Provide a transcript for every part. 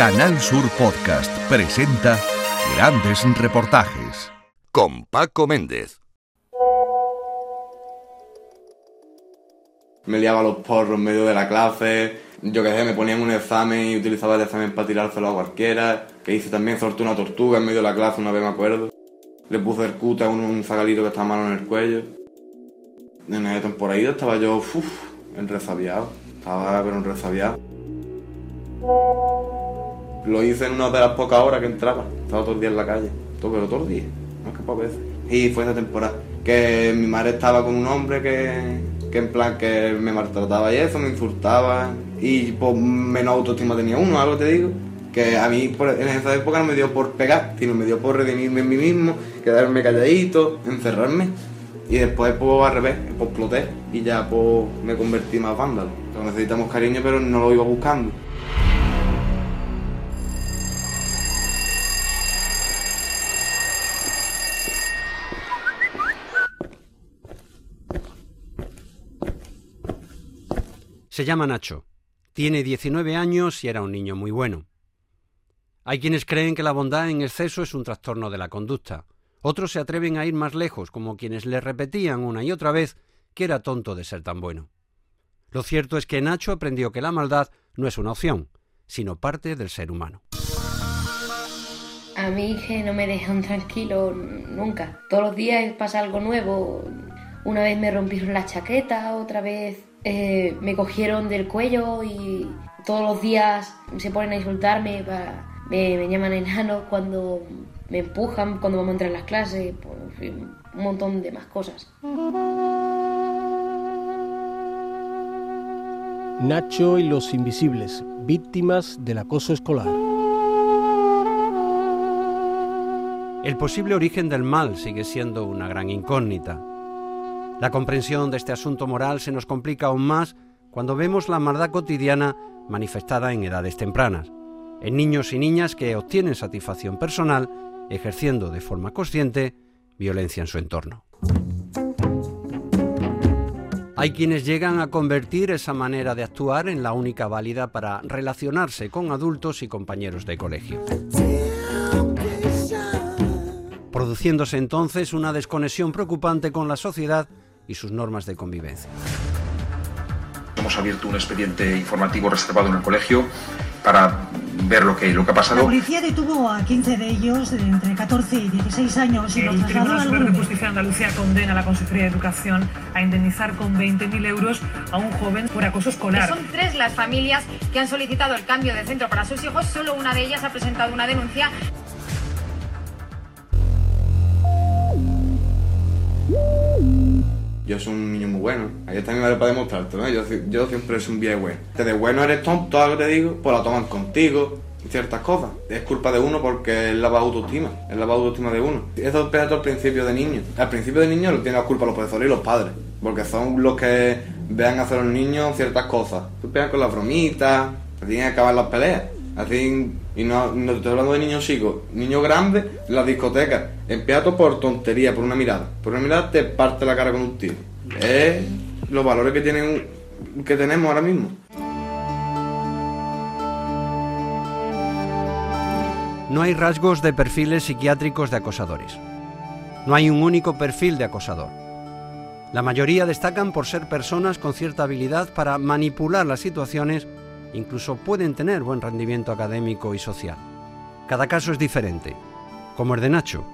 Canal Sur Podcast presenta grandes reportajes. Con Paco Méndez. Me liaba los porros en medio de la clase. Yo qué sé, me ponían un examen y utilizaba el examen para tirárselo a cualquiera. Que hice también, solté una tortuga en medio de la clase, una vez me acuerdo. Le puse el cuta a un, un zagalito que estaba malo en el cuello. En esa temporada estaba yo, uff, enresabiado. Estaba pero enresabiado. Lo hice en una de las pocas horas que entraba. Estaba todo el día en la calle. Todo, pero todo el día. Es que pocas veces. Y fue esa temporada. Que mi madre estaba con un hombre que, que en plan que me maltrataba y eso, me insultaba. Y pues menos autoestima tenía uno, algo te digo. Que a mí en esa época no me dio por pegar, sino me dio por redimirme en mí mismo, quedarme calladito, encerrarme. Y después pues al revés, pues exploté y ya pues me convertí más vándalo. Pero necesitamos cariño pero no lo iba buscando. Se llama Nacho. Tiene 19 años y era un niño muy bueno. Hay quienes creen que la bondad en exceso es un trastorno de la conducta. Otros se atreven a ir más lejos, como quienes le repetían una y otra vez que era tonto de ser tan bueno. Lo cierto es que Nacho aprendió que la maldad no es una opción, sino parte del ser humano. A mí que no me dejan tranquilo nunca. Todos los días pasa algo nuevo. Una vez me rompieron la chaqueta, otra vez eh, me cogieron del cuello y todos los días se ponen a insultarme, me, me llaman enano cuando me empujan, cuando vamos a entrar en las clases, pues, en fin, un montón de más cosas. Nacho y los invisibles, víctimas del acoso escolar. El posible origen del mal sigue siendo una gran incógnita. La comprensión de este asunto moral se nos complica aún más cuando vemos la maldad cotidiana manifestada en edades tempranas, en niños y niñas que obtienen satisfacción personal ejerciendo de forma consciente violencia en su entorno. Hay quienes llegan a convertir esa manera de actuar en la única válida para relacionarse con adultos y compañeros de colegio produciéndose entonces una desconexión preocupante con la sociedad y sus normas de convivencia. Hemos abierto un expediente informativo reservado en el colegio para ver lo que, lo que ha La pasado. policía detuvo a 15 de ellos de entre 14 y 16 años y los El trasladó Tribunal al Superior de. Justicia de Andalucía condena a la Consejería de Educación a indemnizar con 20.000 euros a un joven por acoso escolar. Son tres las familias que han solicitado el cambio de centro para sus hijos. Solo una de ellas ha presentado una denuncia. Yo soy un niño muy bueno. Ahí está mi madre para demostrártelo, ¿no? Yo, si- yo siempre soy un viejo bueno. Que de bueno eres tonto, algo te digo, pues la toman contigo y ciertas cosas. Es culpa de uno porque es la baja autoestima. Es la baja autoestima de uno. Eso empieza todo al principio de niño. Al principio de niño lo tienen la culpa los profesores y los padres. Porque son los que vean hacer a los niños ciertas cosas. Tú empiezas con las bromitas, te tienen que acabar las peleas. Así, y no, no estoy hablando de niños chicos, niños grandes, en las discotecas. Todo por tontería, por una mirada. Por una mirada te parte la cara con un tiro. Es los valores que tienen que tenemos ahora mismo. No hay rasgos de perfiles psiquiátricos de acosadores. No hay un único perfil de acosador. La mayoría destacan por ser personas con cierta habilidad para manipular las situaciones, incluso pueden tener buen rendimiento académico y social. Cada caso es diferente, como el de Nacho,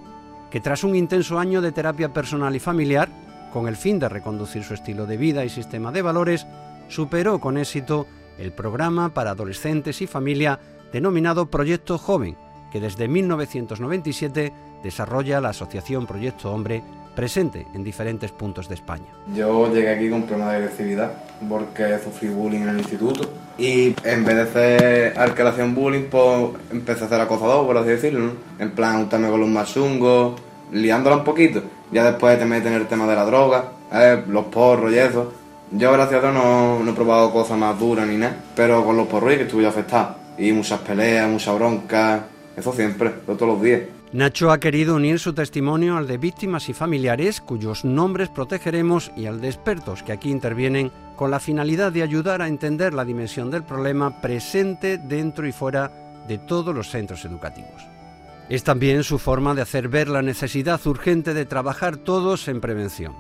que tras un intenso año de terapia personal y familiar, con el fin de reconducir su estilo de vida y sistema de valores, superó con éxito el programa para adolescentes y familia denominado Proyecto Joven, que desde 1997 desarrolla la Asociación Proyecto Hombre, presente en diferentes puntos de España. Yo llegué aquí con problemas de agresividad porque sufrí bullying en el instituto y en vez de hacer al que bullying, pues empecé a hacer acosador, por así decirlo, ¿no? En plan, juntarme con los más chungos, liándola un poquito. Ya después te meten en el tema de la droga, ¿eh? los porros y eso. Yo, gracias a Dios, no, he probado cosas más duras ni nada, pero con los porros sí que estuve afectado. Y muchas peleas, mucha bronca, eso siempre, todos los días. Nacho ha querido unir su testimonio al de víctimas y familiares cuyos nombres protegeremos y al de expertos que aquí intervienen con la finalidad de ayudar a entender la dimensión del problema presente dentro y fuera de todos los centros educativos. Es también su forma de hacer ver la necesidad urgente de trabajar todos en prevención.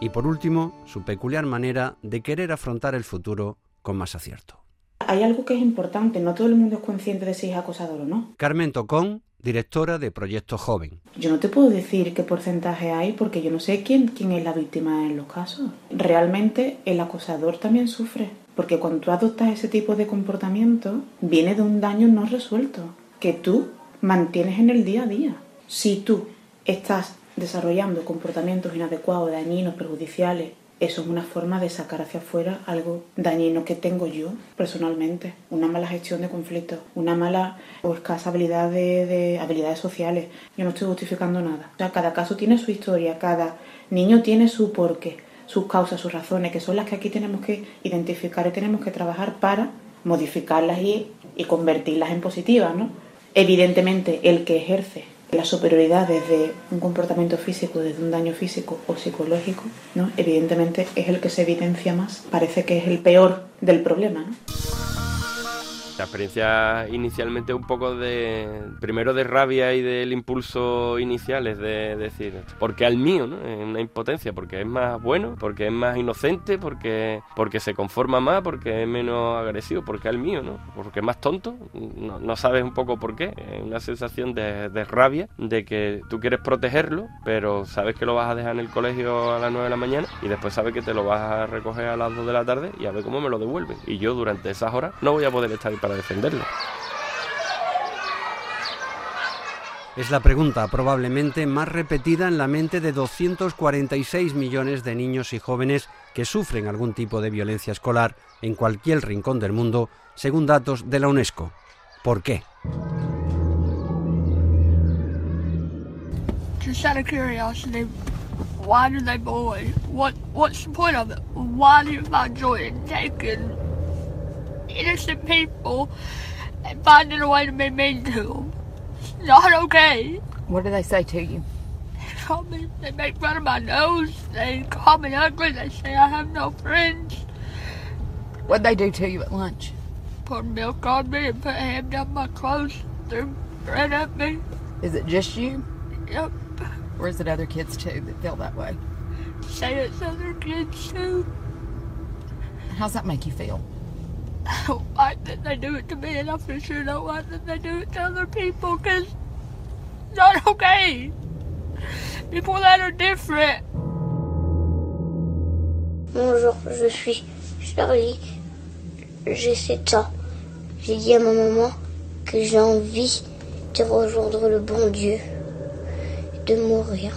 Y por último, su peculiar manera de querer afrontar el futuro con más acierto. Hay algo que es importante, no todo el mundo es consciente de si es acosador o no. Carmen Tocón, directora de Proyecto Joven. Yo no te puedo decir qué porcentaje hay porque yo no sé quién, quién es la víctima en los casos. Realmente el acosador también sufre, porque cuando tú adoptas ese tipo de comportamiento, viene de un daño no resuelto, que tú mantienes en el día a día. Si tú estás desarrollando comportamientos inadecuados, dañinos, perjudiciales, eso es una forma de sacar hacia afuera algo dañino que tengo yo personalmente, una mala gestión de conflictos, una mala o escasa habilidad de, habilidades sociales. Yo no estoy justificando nada. O sea, cada caso tiene su historia, cada niño tiene su porqué, sus causas, sus razones, que son las que aquí tenemos que identificar y tenemos que trabajar para modificarlas y, y convertirlas en positivas, ¿no? Evidentemente, el que ejerce la superioridad desde un comportamiento físico, desde un daño físico o psicológico, ¿no? evidentemente es el que se evidencia más, parece que es el peor del problema. La experiencia inicialmente un poco de, primero de rabia y del impulso inicial, es de decir, porque al mío, ¿no? Es una impotencia, porque es más bueno, porque es más inocente, porque, porque se conforma más, porque es menos agresivo, porque al mío, ¿no? Porque es más tonto, no, sabes un poco por qué, es una sensación de, de, rabia, de que tú quieres protegerlo, pero sabes que lo vas a dejar en el colegio a las 9 de la mañana y después sabes que te lo vas a recoger a las 2 de la tarde y a ver cómo me lo devuelven. Y yo durante esas horas no voy a poder estar para defenderlo. Es la pregunta probablemente más repetida en la mente de 246 millones de niños y jóvenes que sufren algún tipo de violencia escolar en cualquier rincón del mundo, según datos de la UNESCO. ¿Por qué? Just out of curiosity, why do they bully? What what's the point of it? Why do you find joy in taking innocent people and finding a way to be mean to them. It's not okay. What do they say to you? They call me, they make fun of my nose, they call me ugly, they say I have no friends. What'd they do to you at lunch? Pour milk on me and put a hand down my clothes, threw bread at me. Is it just you? Yep. Or is it other kids too that feel that way? Say it's other kids too. How's that make you feel? I don't like that they do it to me, and I for sure don't that they do it to other people, because it's not okay. People that are different. Bonjour, je suis Charlie. J'ai 7 ans. J'ai dit à ma maman que j'ai envie de rejoindre le bon Dieu, de mourir.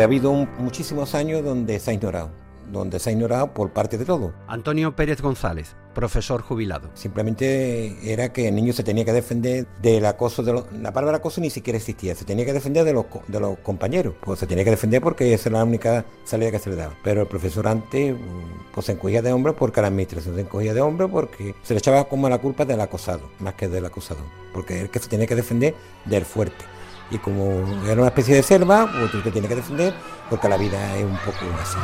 Ha habido muchísimos años donde se ha ignorado, donde se ha ignorado por parte de todo. Antonio Pérez González, profesor jubilado. Simplemente era que el niño se tenía que defender del acoso, de la palabra acoso ni siquiera existía, se tenía que defender de los, de los compañeros, pues se tenía que defender porque esa era la única salida que se le daba. Pero el profesor antes pues se encogía de hombros porque la administración se encogía de hombros porque se le echaba como la culpa del acosado, más que del acosador, porque es que se tenía que defender del fuerte y como era una especie de selva, pues tú te que defender porque la vida es un poco así.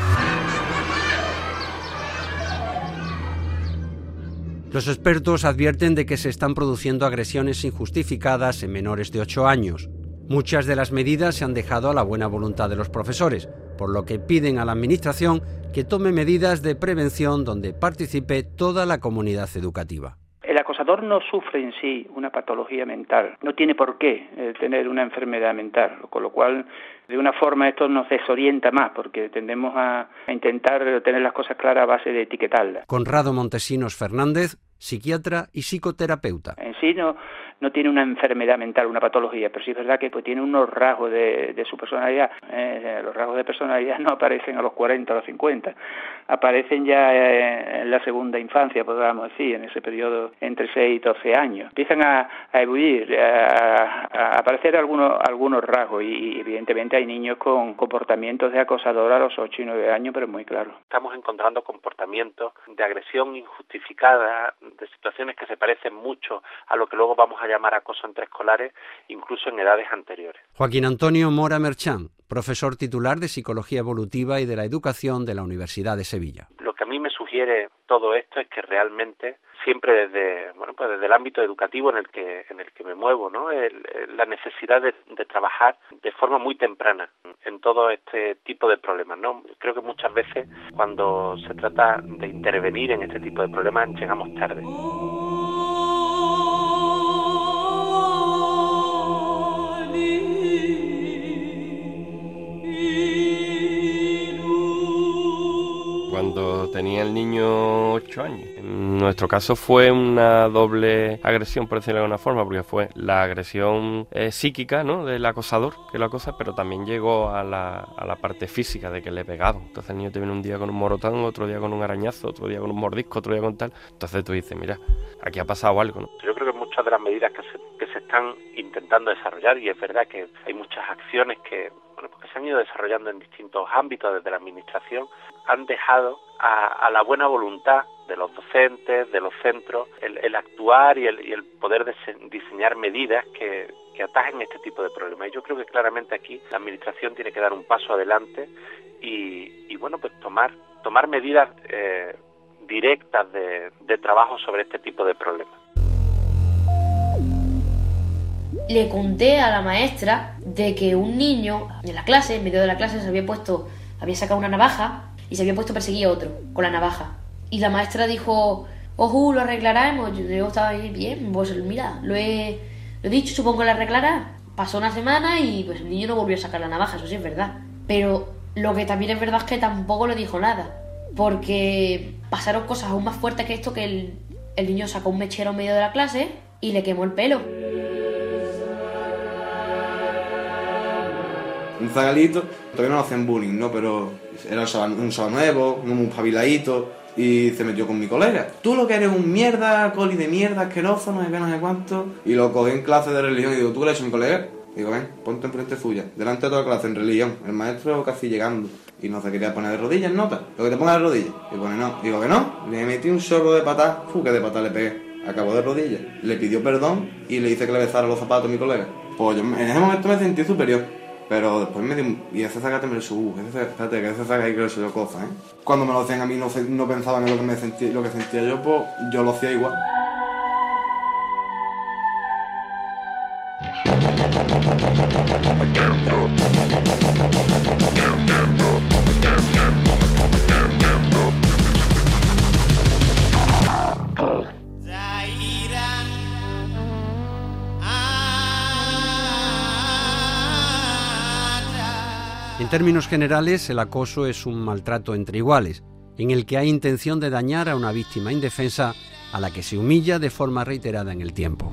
Los expertos advierten de que se están produciendo agresiones injustificadas en menores de 8 años. Muchas de las medidas se han dejado a la buena voluntad de los profesores, por lo que piden a la Administración que tome medidas de prevención donde participe toda la comunidad educativa. El acosador no sufre en sí una patología mental, no tiene por qué eh, tener una enfermedad mental, con lo cual de una forma esto nos desorienta más porque tendemos a, a intentar tener las cosas claras a base de etiquetarlas. Conrado Montesinos Fernández, psiquiatra y psicoterapeuta. En sí no, no tiene una enfermedad mental, una patología, pero sí es verdad que pues, tiene unos rasgos de, su personalidad. Eh, los rasgos de personalidad no aparecen a los 40 o los 50, aparecen ya eh, en la segunda infancia, podríamos decir, en ese periodo entre 6 y 12 años. Empiezan a, a ebullir, a, a, aparecer algunos, algunos rasgos y, evidentemente hay niños con comportamientos de acosador a los 8 y 9 años, pero muy claro. Estamos encontrando comportamientos de agresión injustificada, de situaciones que se parecen mucho a lo que luego vamos a llamar acoso entre escolares, incluso en edades anteriores. Joaquín Antonio Mora Merchán, profesor titular de Psicología Evolutiva y de la Educación de la Universidad de Sevilla. Lo que a mí me sugiere todo esto es que realmente siempre desde bueno pues desde el ámbito educativo en el que en el que me muevo no la necesidad de, de, trabajar de forma muy temprana en todo este tipo de problemas no creo que muchas veces cuando se trata de intervenir en este tipo de problemas llegamos tarde cuando tenía el niño 8 años. En nuestro caso fue una doble agresión, por decirlo de alguna forma, porque fue la agresión eh, psíquica ¿no? del acosador que lo acosa, pero también llegó a la, a la parte física de que le pegado. Entonces el niño te viene un día con un morotón, otro día con un arañazo, otro día con un mordisco, otro día con tal. Entonces tú dices, mira, aquí ha pasado algo. ¿no? Yo creo que muchas de las medidas que se, que se están intentando desarrollar, y es verdad que hay muchas acciones que bueno, porque se han ido desarrollando en distintos ámbitos desde la administración, han dejado a, a la buena voluntad de los docentes, de los centros, el, el actuar y el, y el poder diseñar medidas que, que atajen este tipo de problemas. Y yo creo que claramente aquí la administración tiene que dar un paso adelante y, y bueno, pues tomar, tomar medidas eh, directas de, de trabajo sobre este tipo de problemas le conté a la maestra de que un niño en la clase, en medio de la clase, se había puesto, había sacado una navaja y se había puesto a perseguir a otro con la navaja. Y la maestra dijo, ojo, lo arreglaremos. Yo, estaba ahí, bien, pues mira, lo he, lo he dicho, supongo que lo arreglará. Pasó una semana y pues el niño no volvió a sacar la navaja, eso sí es verdad. Pero lo que también es verdad es que tampoco le dijo nada. Porque pasaron cosas aún más fuertes que esto, que el, el niño sacó un mechero en medio de la clase y le quemó el pelo. Un zagalito, todavía no hacen bullying, ¿no? Pero era un sábado nuevo, un jabiladito, y se metió con mi colega. Tú lo que eres un mierda, coli de mierda, asqueroso, no sé qué, no sé cuánto. Y lo cogí en clase de religión y digo, ¿tú le hecho a mi colega? Digo, ven, ponte enfrente suya, delante de toda la clase en religión. El maestro casi llegando. Y no se quería poner de rodillas, nota. Lo que te ponga de rodillas. Y pone no. Digo que no. Le metí un chorro de patá. Fu, que de patá le pegué. Acabó de rodillas. Le pidió perdón y le hice que le besara los zapatos a mi colega. Pues yo en ese momento me sentí superior. Pero después me di, y ese saca me lo subo, espérate, que ese saca ahí que le yo cosas, ¿eh? Cuando me lo hacían a mí no, no pensaban en lo que, me sentía, lo que sentía yo, pues yo lo hacía igual. En términos generales, el acoso es un maltrato entre iguales, en el que hay intención de dañar a una víctima indefensa a la que se humilla de forma reiterada en el tiempo.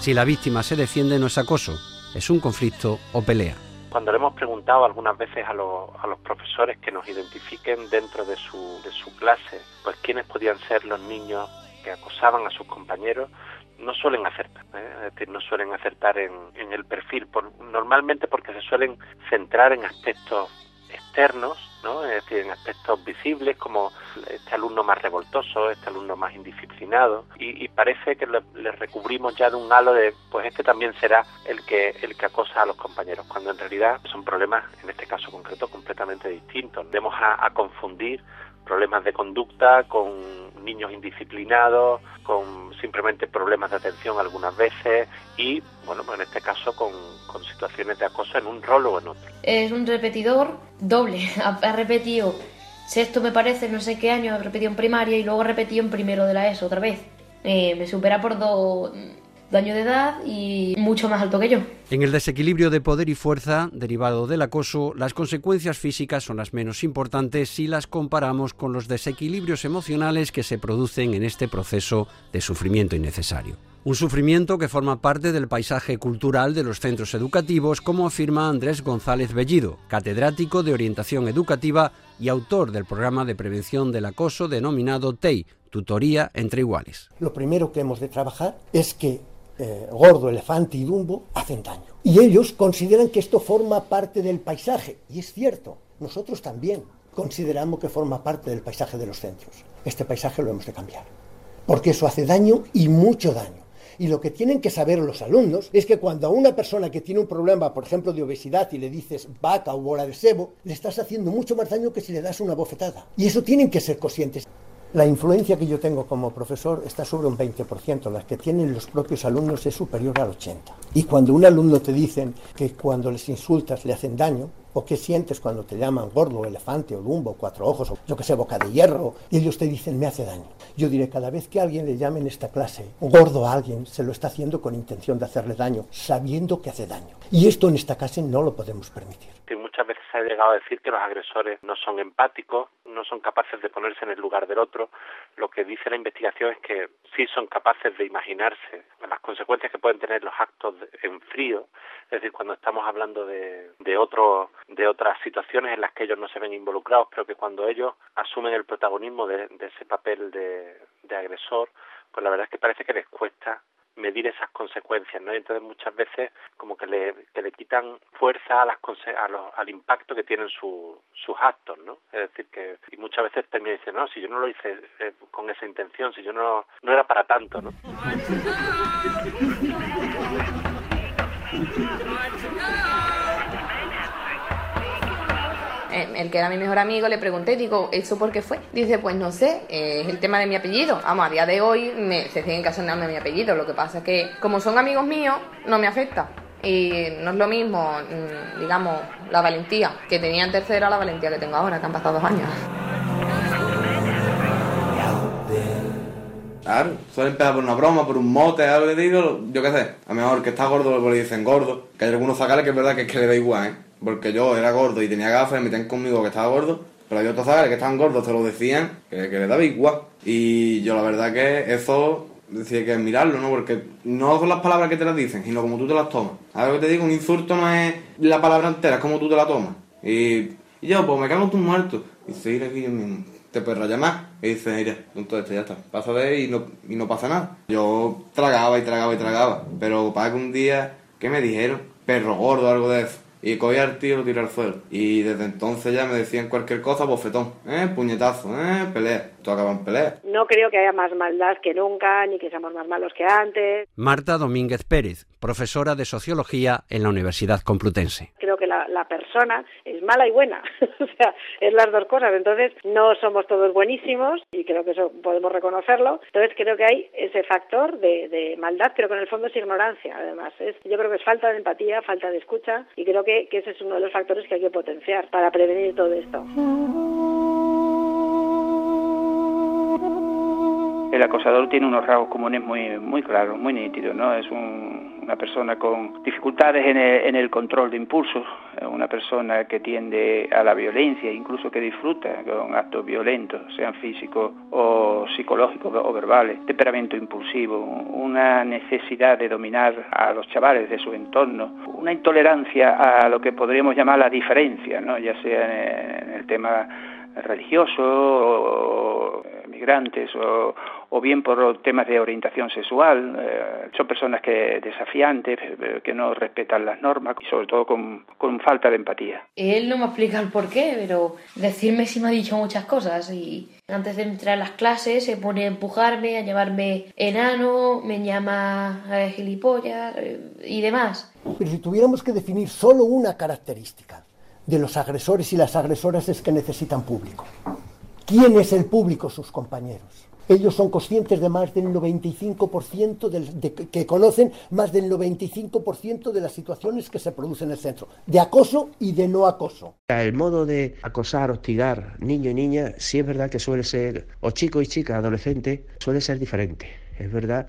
Si la víctima se defiende no es acoso, es un conflicto o pelea. Cuando le hemos preguntado algunas veces a, los, a los profesores que nos identifiquen dentro de su, de su clase, pues quiénes podían ser los niños que acosaban a sus compañeros, no suelen acertar, ¿eh? es decir, no suelen acertar en, en el perfil, por, normalmente porque se suelen centrar en aspectos externos, ¿no? es decir, en aspectos visibles como este alumno más revoltoso, este alumno más indisciplinado, y, y parece que le, recubrimos ya de un halo de, pues este también será el que, el que acosa a los compañeros, cuando en realidad son problemas, en este caso concreto, completamente distintos. Vamos a, a confundir problemas de conducta con niños indisciplinados, con simplemente problemas de atención algunas veces y, bueno, pues en este caso con, situaciones de acoso en un rol o en otro. Es un repetidor doble, ha repetido sexto me parece, no sé qué año, ha repetido en primaria y luego repetido en primero de la ESO otra vez. Eh, me supera por dos años de edad y mucho más alto que yo. En el desequilibrio de poder y fuerza derivado del acoso, las consecuencias físicas son las menos importantes si las comparamos con los desequilibrios emocionales que se producen en este proceso de sufrimiento innecesario. Un sufrimiento que forma parte del paisaje cultural de los centros educativos, como afirma Andrés González Bellido, catedrático de orientación educativa y autor del programa de prevención del acoso denominado TEI, Tutoría entre Iguales. Lo primero que hemos de trabajar es que eh, Gordo, Elefante y Dumbo hacen daño. Y ellos consideran que esto forma parte del paisaje. Y es cierto, nosotros también consideramos que forma parte del paisaje de los centros. Este paisaje lo hemos de cambiar. Porque eso hace daño y mucho daño. Y lo que tienen que saber los alumnos es que cuando a una persona que tiene un problema, por ejemplo, de obesidad y le dices vaca o bola de sebo, le estás haciendo mucho más daño que si le das una bofetada. Y eso tienen que ser conscientes. La influencia que yo tengo como profesor está sobre un 20%, la que tienen los propios alumnos es superior al 80%. Y cuando un alumno te dicen que cuando les insultas le hacen daño, o qué sientes cuando te llaman gordo, elefante o lumbo, cuatro ojos, o yo que sé, boca de hierro, y ellos te dicen me hace daño. Yo diré, cada vez que alguien le llame en esta clase gordo a alguien, se lo está haciendo con intención de hacerle daño, sabiendo que hace daño. Y esto en esta clase no lo podemos permitir. Muchas veces se ha llegado a decir que los agresores no son empáticos, no son capaces de ponerse en el lugar del otro. Lo que dice la investigación es que sí son capaces de imaginarse las consecuencias que pueden tener los actos en frío, es decir, cuando estamos hablando de, de, otro, de otras situaciones en las que ellos no se ven involucrados, pero que cuando ellos asumen el protagonismo de, de ese papel de agresor, pues la verdad es que parece que les cuesta medir esas consecuencias, ¿no? Y entonces muchas veces como que le, que le quitan fuerza a las a los, al impacto que tienen su, sus actos, ¿no? Es decir, que y muchas veces termina diciendo, no, si yo no lo hice eh, con esa intención, si yo no, no era para tanto, ¿no? el que era mi mejor amigo, le pregunté, digo, ¿eso por qué fue? Dice, pues no sé, es el tema de mi apellido. Vamos, a día de hoy me, se siguen casando mi apellido. Lo que pasa es que, como son amigos míos, no me afecta. Y no es lo mismo, mm, digamos, la valentía que tenía en tercero a la valentía que tengo ahora, que han pasado dos años. Claro, suele empezar por una broma, por un mote, algo que digo, yo qué sé. A lo mejor que está gordo, le dicen gordo. Que hay algunos zagales que es verdad que es que le da igual, ¿eh? Porque yo era gordo y tenía gafas y metían conmigo que estaba gordo. Pero hay otros zagales que estaban gordos, te lo decían, que, que le daba igual. Y yo la verdad que eso decía que mirarlo, ¿no? Porque no son las palabras que te las dicen, sino como tú te las tomas. A que te digo, un insulto no es la palabra entera, es como tú te la tomas. Y, yo, pues me cago en tus muertos. Y dice, ir aquí yo mismo. Te rayar más. Y dice, mira, entonces ya está. Pasa de ahí y no, y no pasa nada. Yo tragaba y tragaba y tragaba. Pero para que un día, ¿qué me dijeron? Perro gordo, algo de eso y cogía tío y lo tiré al suelo. Y desde entonces ya me decían cualquier cosa, bofetón, ¿eh? puñetazo, ¿eh? pelea. Todo acaba en pelea. No creo que haya más maldad que nunca, ni que seamos más malos que antes. Marta Domínguez Pérez, profesora de Sociología en la Universidad Complutense. Creo que la, la persona es mala y buena, o sea, es las dos cosas. Entonces, no somos todos buenísimos y creo que eso podemos reconocerlo. Entonces, creo que hay ese factor de, de maldad, pero que en el fondo es ignorancia, además. Es, yo creo que es falta de empatía, falta de escucha y creo que, que ese es uno de los factores que hay que potenciar para prevenir todo esto. El acosador tiene unos rasgos comunes muy muy claros, muy nítidos, ¿no? Es una persona con dificultades en el, en el control de impulsos, una persona que tiende a la violencia, incluso que disfruta con actos violentos, sean físicos o psicológicos o verbales, temperamento impulsivo, una necesidad de dominar a los chavales de su entorno, una intolerancia a lo que podríamos llamar la diferencia, ¿no? Ya sea en el tema religioso, o migrantes, o, o bien por temas de orientación sexual. Eh, son personas que desafiantes, eh, que no respetan las normas y sobre todo con, con falta de empatía. Él no me explica el por qué, pero decirme si me ha dicho muchas cosas y antes de entrar a las clases se pone a empujarme, a llamarme enano, me llama eh, gilipollas y demás. Pero si tuviéramos que definir solo una característica de los agresores y las agresoras es que necesitan público. ¿Quién es el público? Sus compañeros. Ellos son conscientes de más del 95% del, de, que conocen más del 95% de las situaciones que se producen en el centro, de acoso y de no acoso. El modo de acosar, hostigar niño y niña, sí es verdad que suele ser, o chico y chica, adolescente, suele ser diferente. Es verdad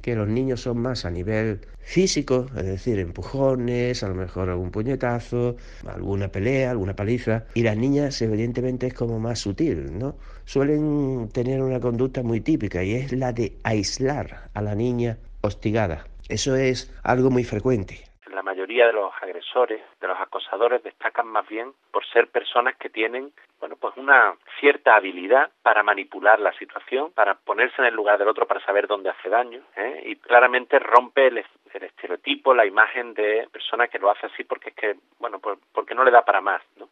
que los niños son más a nivel físico, es decir, empujones, a lo mejor algún puñetazo, alguna pelea, alguna paliza, y las niñas evidentemente es como más sutil, ¿no? Suelen tener una conducta muy típica y es la de aislar a la niña hostigada. Eso es algo muy frecuente la mayoría de los agresores, de los acosadores, destacan más bien por ser personas que tienen, bueno, pues una cierta habilidad para manipular la situación, para ponerse en el lugar del otro, para saber dónde hace daño, ¿eh? y claramente rompe el, el, estereotipo, la imagen de persona que lo hace así porque es que, bueno, pues porque no le da para más, ¿no?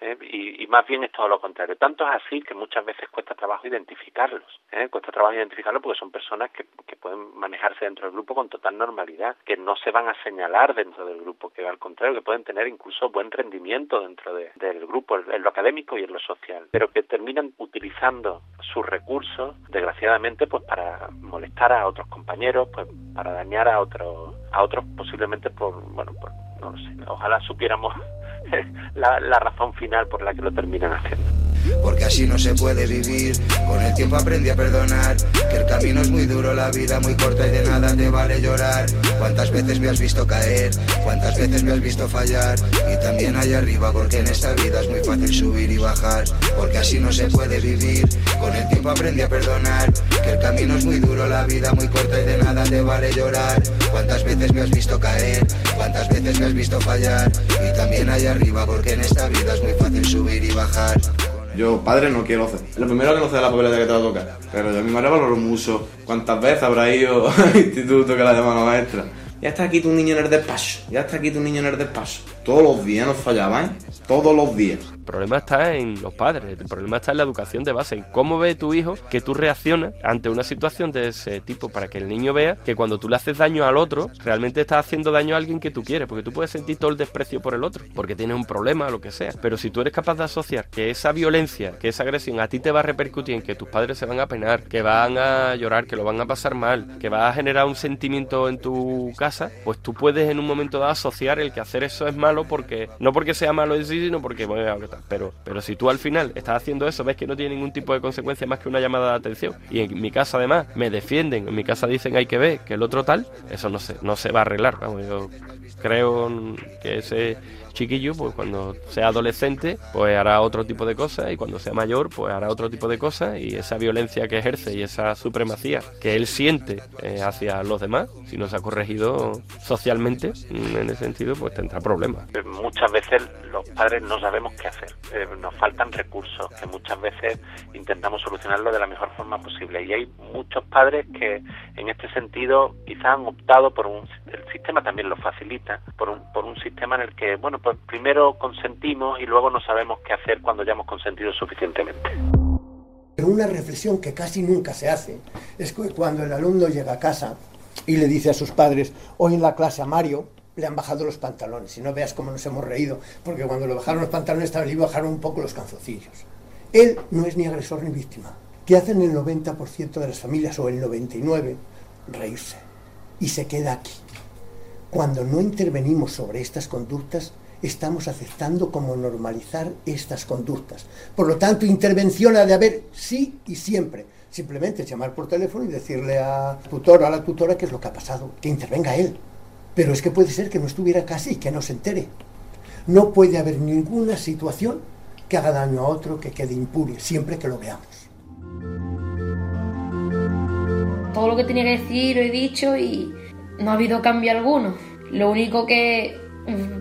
¿Eh? y, y, más bien es todo lo contrario. Tanto es así que muchas veces cuesta trabajo identificarlos, ¿eh? cuesta trabajo identificarlos porque son personas que, que pueden manejarse dentro del grupo con total normalidad, que no se van a señalar dentro del grupo, que al contrario, que pueden tener incluso buen rendimiento dentro de, del grupo, en lo académico y en lo social, pero que terminan utilizando sus recursos, desgraciadamente, pues para molestar a otros compañeros, pues para dañar a otros, a otros posiblemente por, bueno, por, no lo sé, ojalá supiéramos la, la razón final por la que lo terminan haciendo porque así no se puede vivir. Con el tiempo aprendí a perdonar, que el camino es muy duro, la vida muy corta y de nada te vale llorar. Cuántas veces me has visto caer, cuántas veces me has visto fallar, y también allá arriba, porque en esta vida es muy fácil subir y bajar, porque así no se puede vivir. Con el tiempo aprendí a perdonar, que el camino es muy duro, la vida muy corta y de nada te vale llorar. Cuántas veces me has visto caer, cuántas veces me has visto fallar, y también allá arriba, porque en esta vida es muy fácil subir y bajar. Yo, padre, no quiero hacer. Lo primero que no sé es la papeleta que te va a tocar. Pero yo a mi madre valoro mucho. ¿Cuántas veces habrá ido al instituto que la llamaba maestra? Ya está aquí tu niño en el despacho. Ya está aquí tu niño en el despacho. Todos los días nos fallaban. Todos los días. El problema está en los padres, el problema está en la educación de base, en cómo ve tu hijo que tú reaccionas ante una situación de ese tipo para que el niño vea que cuando tú le haces daño al otro, realmente estás haciendo daño a alguien que tú quieres, porque tú puedes sentir todo el desprecio por el otro, porque tienes un problema o lo que sea, pero si tú eres capaz de asociar que esa violencia, que esa agresión a ti te va a repercutir en que tus padres se van a penar, que van a llorar, que lo van a pasar mal, que va a generar un sentimiento en tu casa, pues tú puedes en un momento dado asociar el que hacer eso es malo porque no porque sea malo en sí, sino porque bueno, pero, pero si tú al final estás haciendo eso, ves que no tiene ningún tipo de consecuencia más que una llamada de atención. Y en mi casa además me defienden, en mi casa dicen hay que ver que el otro tal, eso no se, no se va a arreglar. Vamos, yo creo que ese chiquillo, pues cuando sea adolescente, pues hará otro tipo de cosas y cuando sea mayor, pues hará otro tipo de cosas y esa violencia que ejerce y esa supremacía que él siente eh, hacia los demás, si no se ha corregido socialmente mm, en ese sentido, pues tendrá problemas. Muchas veces los padres no sabemos qué hacer, eh, nos faltan recursos, que muchas veces intentamos solucionarlo de la mejor forma posible y hay muchos padres que en este sentido quizás han optado por un, el sistema también lo facilita, por un, por un sistema en el que, bueno, pues primero consentimos y luego no sabemos qué hacer cuando ya hemos consentido suficientemente. Pero una reflexión que casi nunca se hace es que cuando el alumno llega a casa y le dice a sus padres, hoy en la clase a Mario le han bajado los pantalones, y no veas cómo nos hemos reído, porque cuando le bajaron los pantalones también le bajaron un poco los canzoncillos. Él no es ni agresor ni víctima. ¿Qué hacen el 90% de las familias o el 99%? Reírse. Y se queda aquí. Cuando no intervenimos sobre estas conductas, estamos aceptando como normalizar estas conductas. Por lo tanto, intervención ha de haber sí y siempre. Simplemente llamar por teléfono y decirle a tutor o a la tutora qué es lo que ha pasado, que intervenga él. Pero es que puede ser que no estuviera casi y que no se entere. No puede haber ninguna situación que haga daño a otro que quede impune, siempre que lo veamos. Todo lo que tenía que decir lo he dicho y no ha habido cambio alguno. Lo único que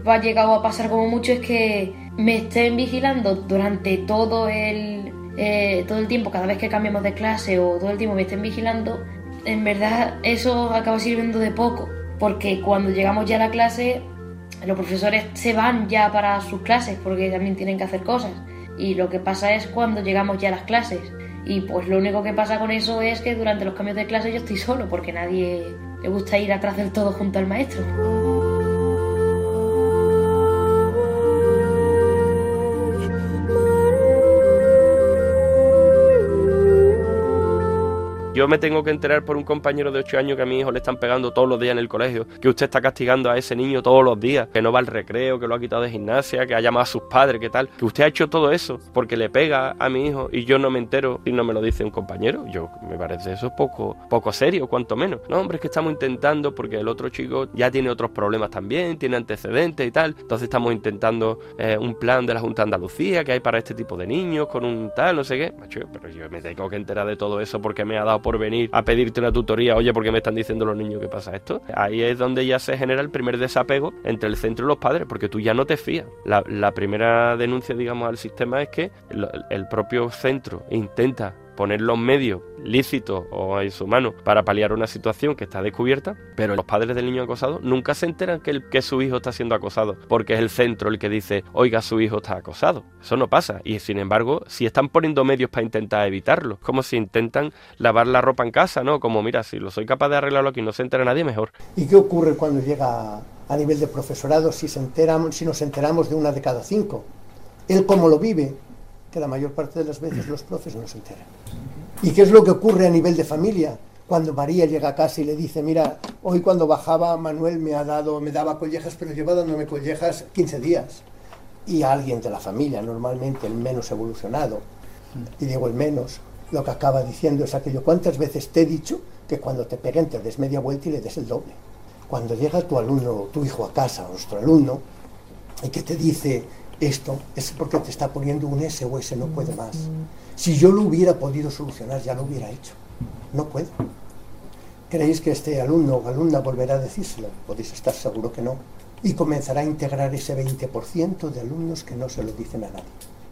ha llegado a pasar como mucho es que me estén vigilando durante todo el, eh, todo el tiempo, cada vez que cambiamos de clase o todo el tiempo me estén vigilando, en verdad eso acaba sirviendo de poco, porque cuando llegamos ya a la clase, los profesores se van ya para sus clases porque también tienen que hacer cosas. Y lo que pasa es cuando llegamos ya a las clases. Y pues lo único que pasa con eso es que durante los cambios de clase yo estoy solo porque nadie le gusta ir atrás del todo junto al maestro. Yo me tengo que enterar por un compañero de 8 años que a mi hijo le están pegando todos los días en el colegio, que usted está castigando a ese niño todos los días, que no va al recreo, que lo ha quitado de gimnasia, que ha llamado a sus padres, que tal, que usted ha hecho todo eso porque le pega a mi hijo y yo no me entero y no me lo dice un compañero. Yo me parece eso poco, poco serio, cuanto menos. No, hombre, es que estamos intentando porque el otro chico ya tiene otros problemas también, tiene antecedentes y tal. Entonces estamos intentando eh, un plan de la Junta de Andalucía que hay para este tipo de niños con un tal, no sé qué. Macho, pero yo me tengo que enterar de todo eso porque me ha dado por venir a pedirte una tutoría, oye, porque me están diciendo los niños que pasa esto. Ahí es donde ya se genera el primer desapego entre el centro y los padres, porque tú ya no te fías. La, primera denuncia, digamos, al sistema es que el propio centro intenta poner los medios lícitos o en su mano para paliar una situación que está descubierta, pero los padres del niño acosado nunca se enteran que, el, que su hijo está siendo acosado, porque es el centro el que dice, oiga, su hijo está acosado. Eso no pasa. Y sin embargo, si están poniendo medios para intentar evitarlo, como si intentan lavar la ropa en casa, ¿no? Como, mira, si lo soy capaz de arreglarlo aquí, no se entera nadie mejor. ¿Y qué ocurre cuando llega a nivel de profesorado si, se enteran, si nos enteramos de una de cada cinco? Él cómo lo vive, que la mayor parte de las veces los profes no se enteran. ¿Y qué es lo que ocurre a nivel de familia? Cuando María llega a casa y le dice, mira, hoy cuando bajaba Manuel me ha dado, me daba collejas, pero lleva dándome collejas 15 días. Y alguien de la familia, normalmente el menos evolucionado, y digo el menos, lo que acaba diciendo es aquello, ¿cuántas veces te he dicho que cuando te peguen te des media vuelta y le des el doble? Cuando llega tu alumno, tu hijo a casa, nuestro alumno, y que te dice esto, es porque te está poniendo un S o ese no puede más. Si yo lo hubiera podido solucionar, ya lo hubiera hecho. No puedo. ¿Creéis que este alumno o alumna volverá a decírselo? Podéis estar seguro que no. Y comenzará a integrar ese 20% de alumnos que no se lo dicen a nadie.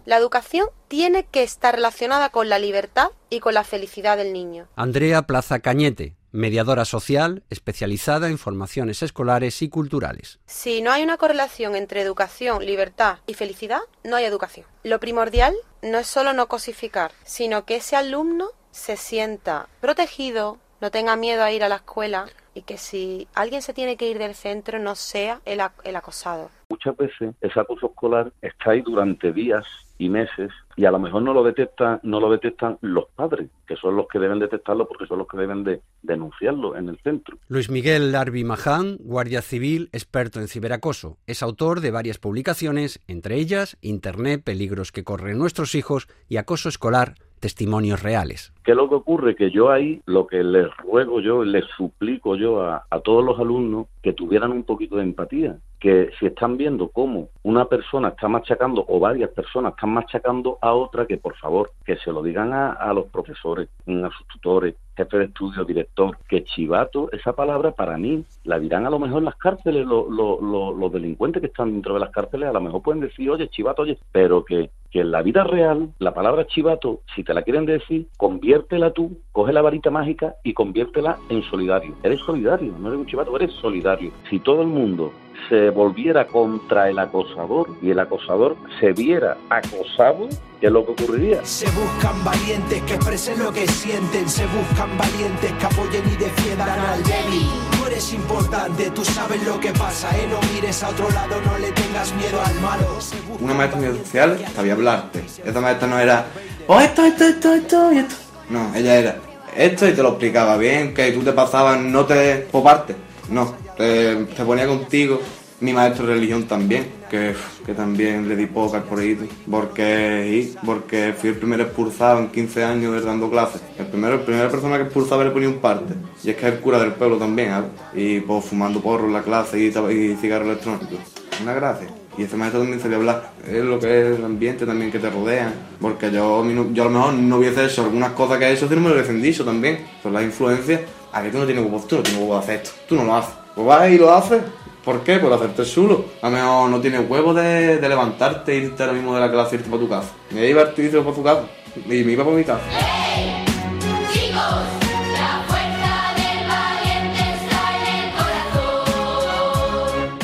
La educación tiene que estar relacionada con la libertad y con la felicidad del niño. Andrea Plaza Cañete, mediadora social especializada en formaciones escolares y culturales. Si no hay una correlación entre educación, libertad y felicidad, no hay educación. Lo primordial no es solo no cosificar, sino que ese alumno se sienta protegido, no tenga miedo a ir a la escuela y que si alguien se tiene que ir del centro no sea el, el acosado. Muchas veces ese acoso escolar está ahí durante días y meses y a lo mejor no lo detectan no lo detectan los padres que son los que deben detectarlo porque son los que deben de denunciarlo en el centro. Luis Miguel Larbi Maján guardia civil experto en ciberacoso. Es autor de varias publicaciones entre ellas Internet peligros que corren nuestros hijos y acoso escolar testimonios reales. ¿Qué es lo que ocurre? Que yo ahí lo que les ruego yo, les suplico yo a, todos los alumnos que tuvieran un poquito de empatía, que si están viendo cómo una persona está machacando o varias personas están machacando a otra, que por favor, que se lo digan a, a los profesores, a sus tutores, jefe de estudio, director, que chivato, esa palabra para mí, la dirán a lo mejor en las cárceles, lo, lo, lo, los delincuentes que están dentro de las cárceles, a lo mejor pueden decir, oye, chivato, oye, pero que, que en la vida real, la palabra chivato, si te la quieren decir, conviértela tú, coge la varita mágica y conviértela en solidario. Eres solidario, no eres un chivato, eres solidario. Si todo el mundo se volviera contra el acosador y el acosador se viera acosado, ¿qué es lo que ocurriría? Se buscan valientes que expresen lo que sienten, se buscan valientes que apoyen y defiendan al débil. Tú eres importante, tú sabes lo que pasa, ¿eh? No mires a otro lado, no le tengas miedo al malo. Una maestra de social sabía hablarte. Esta maestra no era, oh, esto, esto, esto, esto y esto. No, ella era esto y te lo explicaba bien, que tú te pasabas, no te poparte. No, te, te ponía contigo. Mi maestro de religión también, que, que también le di poca por ahí, porque, porque fui el primer expulsado en 15 años dando clases. El primero, la primera persona que expulsaba le ponía un parte. Y es que es el cura del pueblo también, ¿sabes? Y pues fumando porro en la clase y, y cigarro electrónico. Una gracia. Y ese maestro también sabía hablar. Es lo que es el ambiente también que te rodea. Porque yo, yo a lo mejor no hubiese hecho algunas cosas que he hecho si no me lo hubiesen dicho también. Son las influencias. A que tú no tienes huevo, tú no tienes huevo de hacer esto. Tú no lo haces. Pues vas y lo haces. ¿Por qué? Por hacerte solo. A lo mejor no tienes huevo de, levantarte e irte ahora mismo de la clase y irte para tu casa. Me iba a irte para tu casa. Y me iba para mi casa.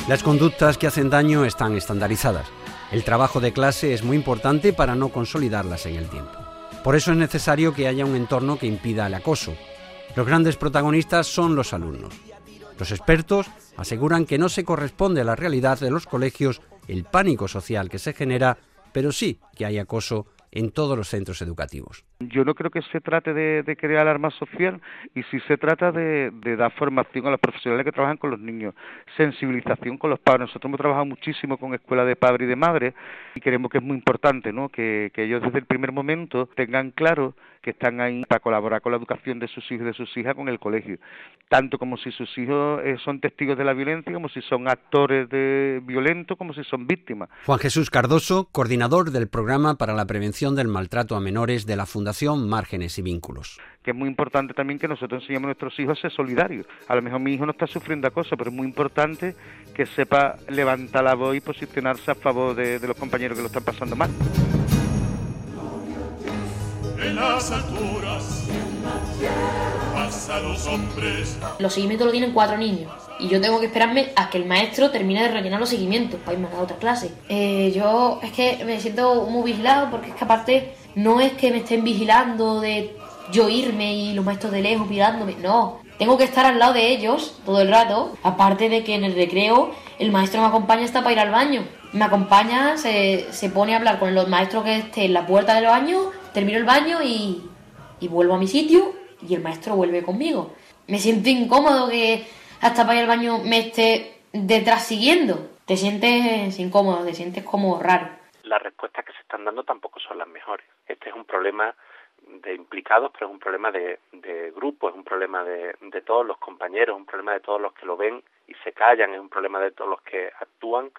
Las conductas que hacen daño están estandarizadas. El trabajo de clase es muy importante para no consolidarlas en el tiempo. Por eso es necesario que haya un entorno que impida el acoso. Los grandes protagonistas son los alumnos. Los expertos aseguran que no se corresponde a la realidad de los colegios el pánico social que se genera, pero sí que hay acoso en todos los centros educativos. Yo no creo que se trate de, de crear alarma social y si se trata de, de, dar formación a los profesionales que trabajan con los niños, sensibilización con los padres. Nosotros hemos trabajado muchísimo con escuelas de padres y de madres y creemos que es muy importante ¿no? que, que ellos desde el primer momento tengan claro que están ahí para colaborar con la educación de sus hijos y de sus hijas con el colegio, tanto como si sus hijos eh, son testigos de la violencia, como si son actores de violentos, como si son víctimas. Juan Jesús Cardoso, coordinador del programa para la prevención del maltrato a menores de la Fundación Márgenes y Vínculos que es muy importante también que nosotros enseñemos a nuestros hijos a ser solidarios. A lo mejor mi hijo no está sufriendo acoso, pero es muy importante que sepa levantar la voz y posicionarse a favor de, de los compañeros que lo están pasando mal. en las alturas. Pasa los hombres. Los seguimientos lo tienen cuatro niños. Y yo tengo que esperarme a que el maestro termine de rellenar los seguimientos para irme a la otra clase. Eh, yo es que me siento muy vigilado porque es que aparte no es que me estén vigilando de yo irme y los maestros de lejos mirándome. No, tengo que estar al lado de ellos todo el rato. Aparte de que en el recreo el maestro me acompaña hasta para ir al baño. Me acompaña, se, se pone a hablar con los maestros que esté en la puerta del baño, termino el baño y, y vuelvo a mi sitio y el maestro vuelve conmigo. Me siento incómodo que hasta para ir al baño me esté detrás siguiendo. Te sientes incómodo, te sientes como raro. Las respuestas que se están dando tampoco son las mejores. Este es un problema de implicados, pero es un problema de, de grupo, es un problema de, de todos los compañeros, es un problema de todos los que lo ven y se callan, es un problema de todos los que actúan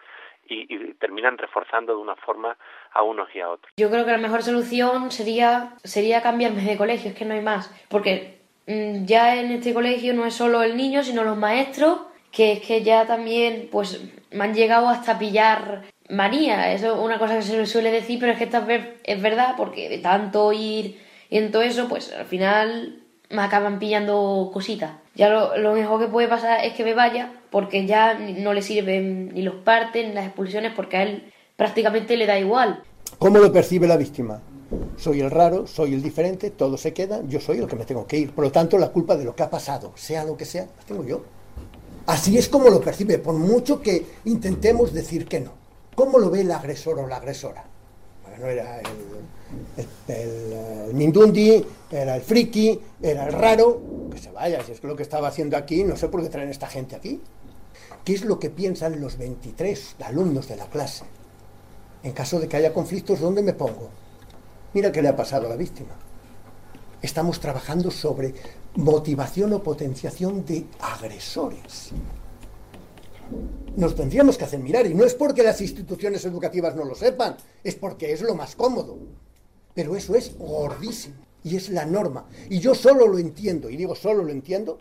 y, y, terminan reforzando de una forma a unos y a otros. Yo creo que la mejor solución sería, sería cambiarme de colegio, es que no hay más. Porque ya en este colegio no es solo el niño, sino los maestros, que es que ya también pues me han llegado hasta pillar manía. Eso es una cosa que se suele decir, pero es que esta vez es verdad, porque de tanto ir y en todo eso, pues al final me acaban pillando cositas. Ya lo, lo, mejor que puede pasar es que me vaya, porque ya no le sirven ni los partes ni las expulsiones, porque a él prácticamente le da igual. ¿Cómo lo percibe la víctima? Soy el raro, soy el diferente, todos se quedan, yo soy el que me tengo que ir. Por lo tanto, la culpa de lo que ha pasado, sea lo que sea, la tengo yo. Así es como lo percibe, por mucho que intentemos decir que no. ¿Cómo lo ve el agresor o la agresora? Bueno, era el, el, el, Mindundi, era el friki, era el raro, que se vaya, si es lo que estaba haciendo aquí, no sé por qué traen esta gente aquí. ¿Qué es lo que piensan los 23 alumnos de la clase? En caso de que haya conflictos, ¿dónde me pongo? Mira qué le ha pasado a la víctima. Estamos trabajando sobre motivación o potenciación de agresores. Nos tendríamos que hacer mirar, y no es porque las instituciones educativas no lo sepan, es porque es lo más cómodo. Pero eso es gordísimo y es la norma. Y yo solo lo entiendo, y digo solo lo entiendo,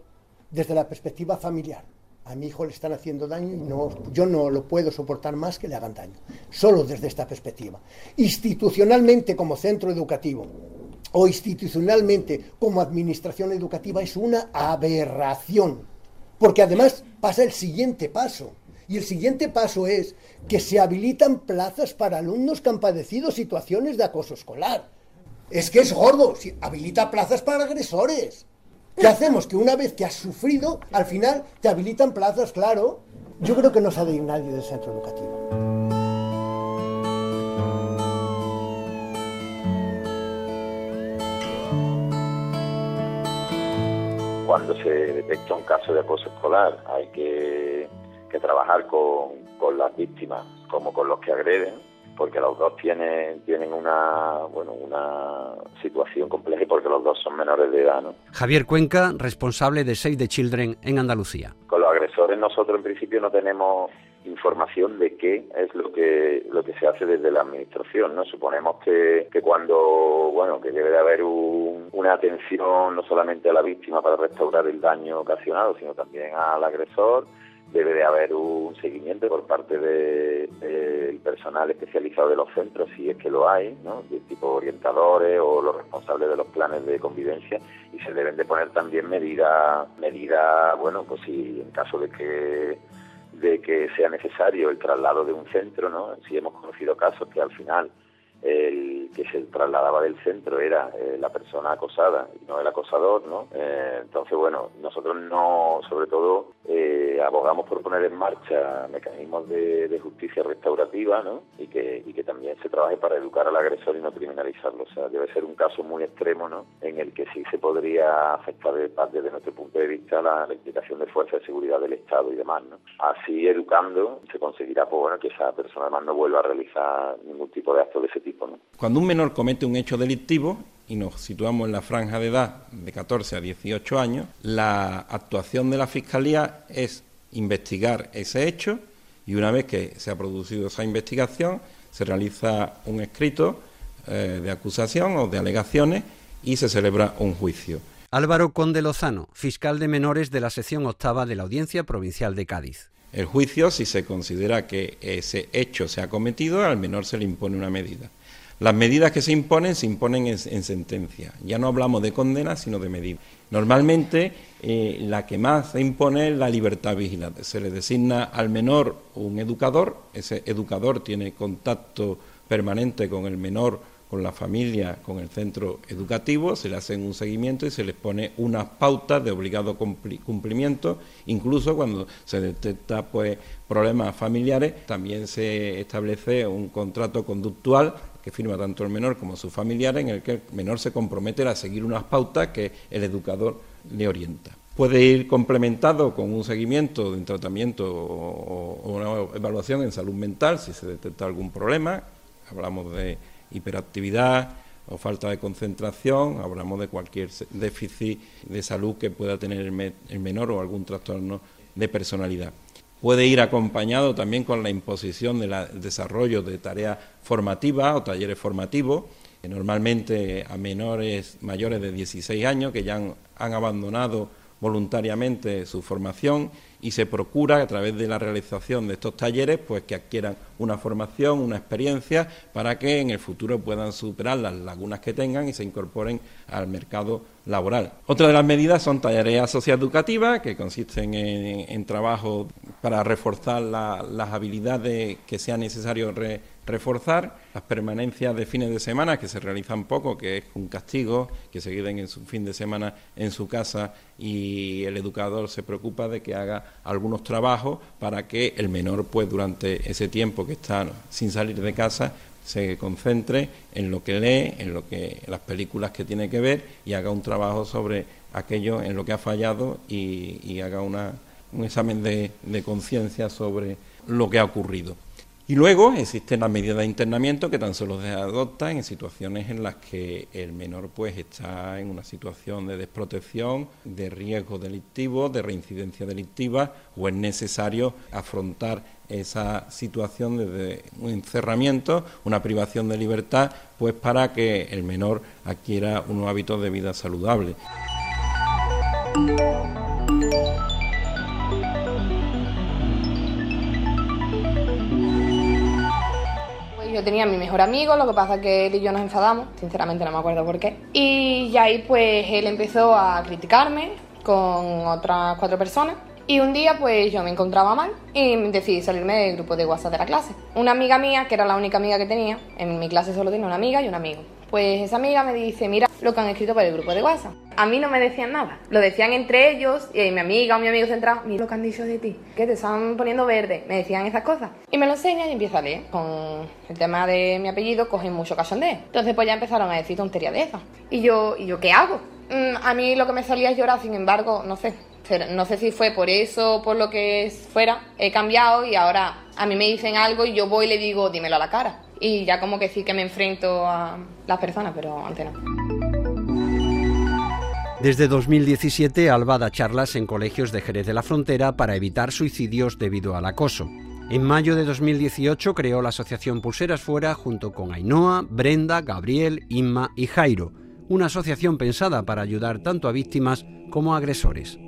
desde la perspectiva familiar. A mi hijo le están haciendo daño y no, yo no lo puedo soportar más que le hagan daño. Solo desde esta perspectiva. Institucionalmente como centro educativo o institucionalmente como administración educativa es una aberración. Porque además pasa el siguiente paso. Y el siguiente paso es que se habilitan plazas para alumnos que han padecido situaciones de acoso escolar. Es que es gordo, si habilita plazas para agresores. ¿Qué hacemos? Que una vez que has sufrido, al final te habilitan plazas, claro. Yo creo que no sale nadie del centro educativo. Cuando se detecta un caso de acoso escolar, hay que, trabajar con las víctimas como con los que agreden, porque los dos tienen, tienen una, bueno, una situación compleja y porque los dos son menores de edad. ¿no? Javier Cuenca, responsable de Save the Children en Andalucía. Con los agresores nosotros en principio no tenemos información de qué es lo que lo que se hace desde la administración no suponemos que, que cuando bueno que debe de haber un, una atención no solamente a la víctima para restaurar el daño ocasionado sino también al agresor debe de haber un seguimiento por parte del de, de personal especializado de los centros, si es que lo hay, ¿no? de tipo orientadores o los responsables de los planes de convivencia, y se deben de poner también medidas, medidas, bueno, pues si en caso de que de que sea necesario el traslado de un centro, ¿no? Si hemos conocido casos que al final el que se trasladaba del centro era eh, la persona acosada y no el acosador, ¿no? Eh, entonces, bueno, nosotros no, sobre todo, eh, abogamos por poner en marcha mecanismos de, de, justicia restaurativa, ¿no? Y que, y que también se trabaje para educar al agresor y no criminalizarlo. O sea, debe ser un caso muy extremo, ¿no? En el que sí se podría afectar desde nuestro punto de vista la, la implicación de fuerzas de seguridad del Estado y demás, ¿no? Así, educando, se conseguirá, pues bueno, que esa persona además no vuelva a realizar ningún tipo de acto de ese tipo. ¿No? Cuando un menor comete un hecho delictivo, y nos situamos en la franja de edad de 14 a 18 años, la actuación de la Fiscalía es investigar ese hecho y una vez que se ha producido esa investigación, se realiza un escrito eh, de acusación o de alegaciones y se celebra un juicio. Álvaro Conde Lozano, fiscal de menores de la sección octava de la Audiencia Provincial de Cádiz. El juicio, si se considera que ese hecho se ha cometido, al menor se le impone una medida. Las medidas que se imponen se imponen en, sentencia. Ya no hablamos de condena, sino de medidas. Normalmente eh, la que más se impone es la libertad vigilante. Se le designa al menor un educador, ese educador tiene contacto permanente con el menor con la familia, con el centro educativo, se le hace un seguimiento y se les pone unas pautas de obligado cumplimiento, incluso cuando se detecta pues problemas familiares, también se establece un contrato conductual que firma tanto el menor como sus familiares, en el que el menor se compromete a seguir unas pautas que el educador le orienta. Puede ir complementado con un seguimiento de un tratamiento o una evaluación en salud mental si se detecta algún problema. Hablamos de hiperactividad o falta de concentración, hablamos de cualquier déficit de salud que pueda tener el, menor o algún trastorno de personalidad. Puede ir acompañado también con la imposición del desarrollo de tareas formativas o talleres formativos, normalmente a menores mayores de 16 años que ya han abandonado voluntariamente su formación y se procura a través de la realización de estos talleres pues que adquieran una formación, una experiencia para que en el futuro puedan superar las lagunas que tengan y se incorporen al mercado laboral. Otra de las medidas son talleres socioeducativas que consisten en, trabajo para reforzar las habilidades que sea necesario reforzar, las permanencias de fines de semana que se realizan poco, que es un castigo, que se queden en su fin de semana en su casa y el educador se preocupa de que haga algunos trabajos para que el menor pues durante ese tiempo que está sin salir de casa se concentre en lo que lee, en lo que las películas que tiene que ver y haga un trabajo sobre aquello en lo que ha fallado y, haga una, un examen de conciencia sobre lo que ha ocurrido. Y luego existen las medidas de internamiento que tan solo se adoptan en situaciones en las que el menor pues está en una situación de desprotección, de riesgo delictivo, de reincidencia delictiva o es necesario afrontar esa situación desde un encerramiento, una privación de libertad, pues para que el menor adquiera unos hábitos de vida saludable. Tenía a mi mejor amigo, lo que pasa es que él y yo nos enfadamos, sinceramente no me acuerdo por qué. Y ahí pues él empezó a criticarme con otras cuatro personas. Y un día pues yo me encontraba mal y decidí salirme del grupo de WhatsApp de la clase. Una amiga mía, que era la única amiga que tenía, en mi clase solo tenía una amiga y un amigo. Pues esa amiga me dice, mira lo que han escrito para el grupo de WhatsApp. A mí no me decían nada. Lo decían entre ellos, y mi amiga o mi amigo centrado, mira lo que han dicho de ti, que te están poniendo verde. Me decían esas cosas. Y me lo enseñan y empiezo a leer. Con el tema de mi apellido cogen mucho cachondeo. Entonces pues ya empezaron a decir tonterías de esas. Y yo, ¿y yo qué hago? Mm, a mí lo que me salía es llorar, sin embargo, no sé. No sé si fue por eso o por lo que fuera. He cambiado y ahora a mí me dicen algo y yo voy y le digo, dímelo a la cara y ya como que sí que me enfrento a personas, pero antes no. Desde 2017, Alba da charlas en colegios de Jerez de la Frontera para evitar suicidios debido al acoso. En mayo de 2018 creó la asociación Pulseras Fuera junto con Ainhoa, Brenda, Gabriel, Inma y Jairo, una asociación pensada para ayudar tanto a víctimas como a agresores.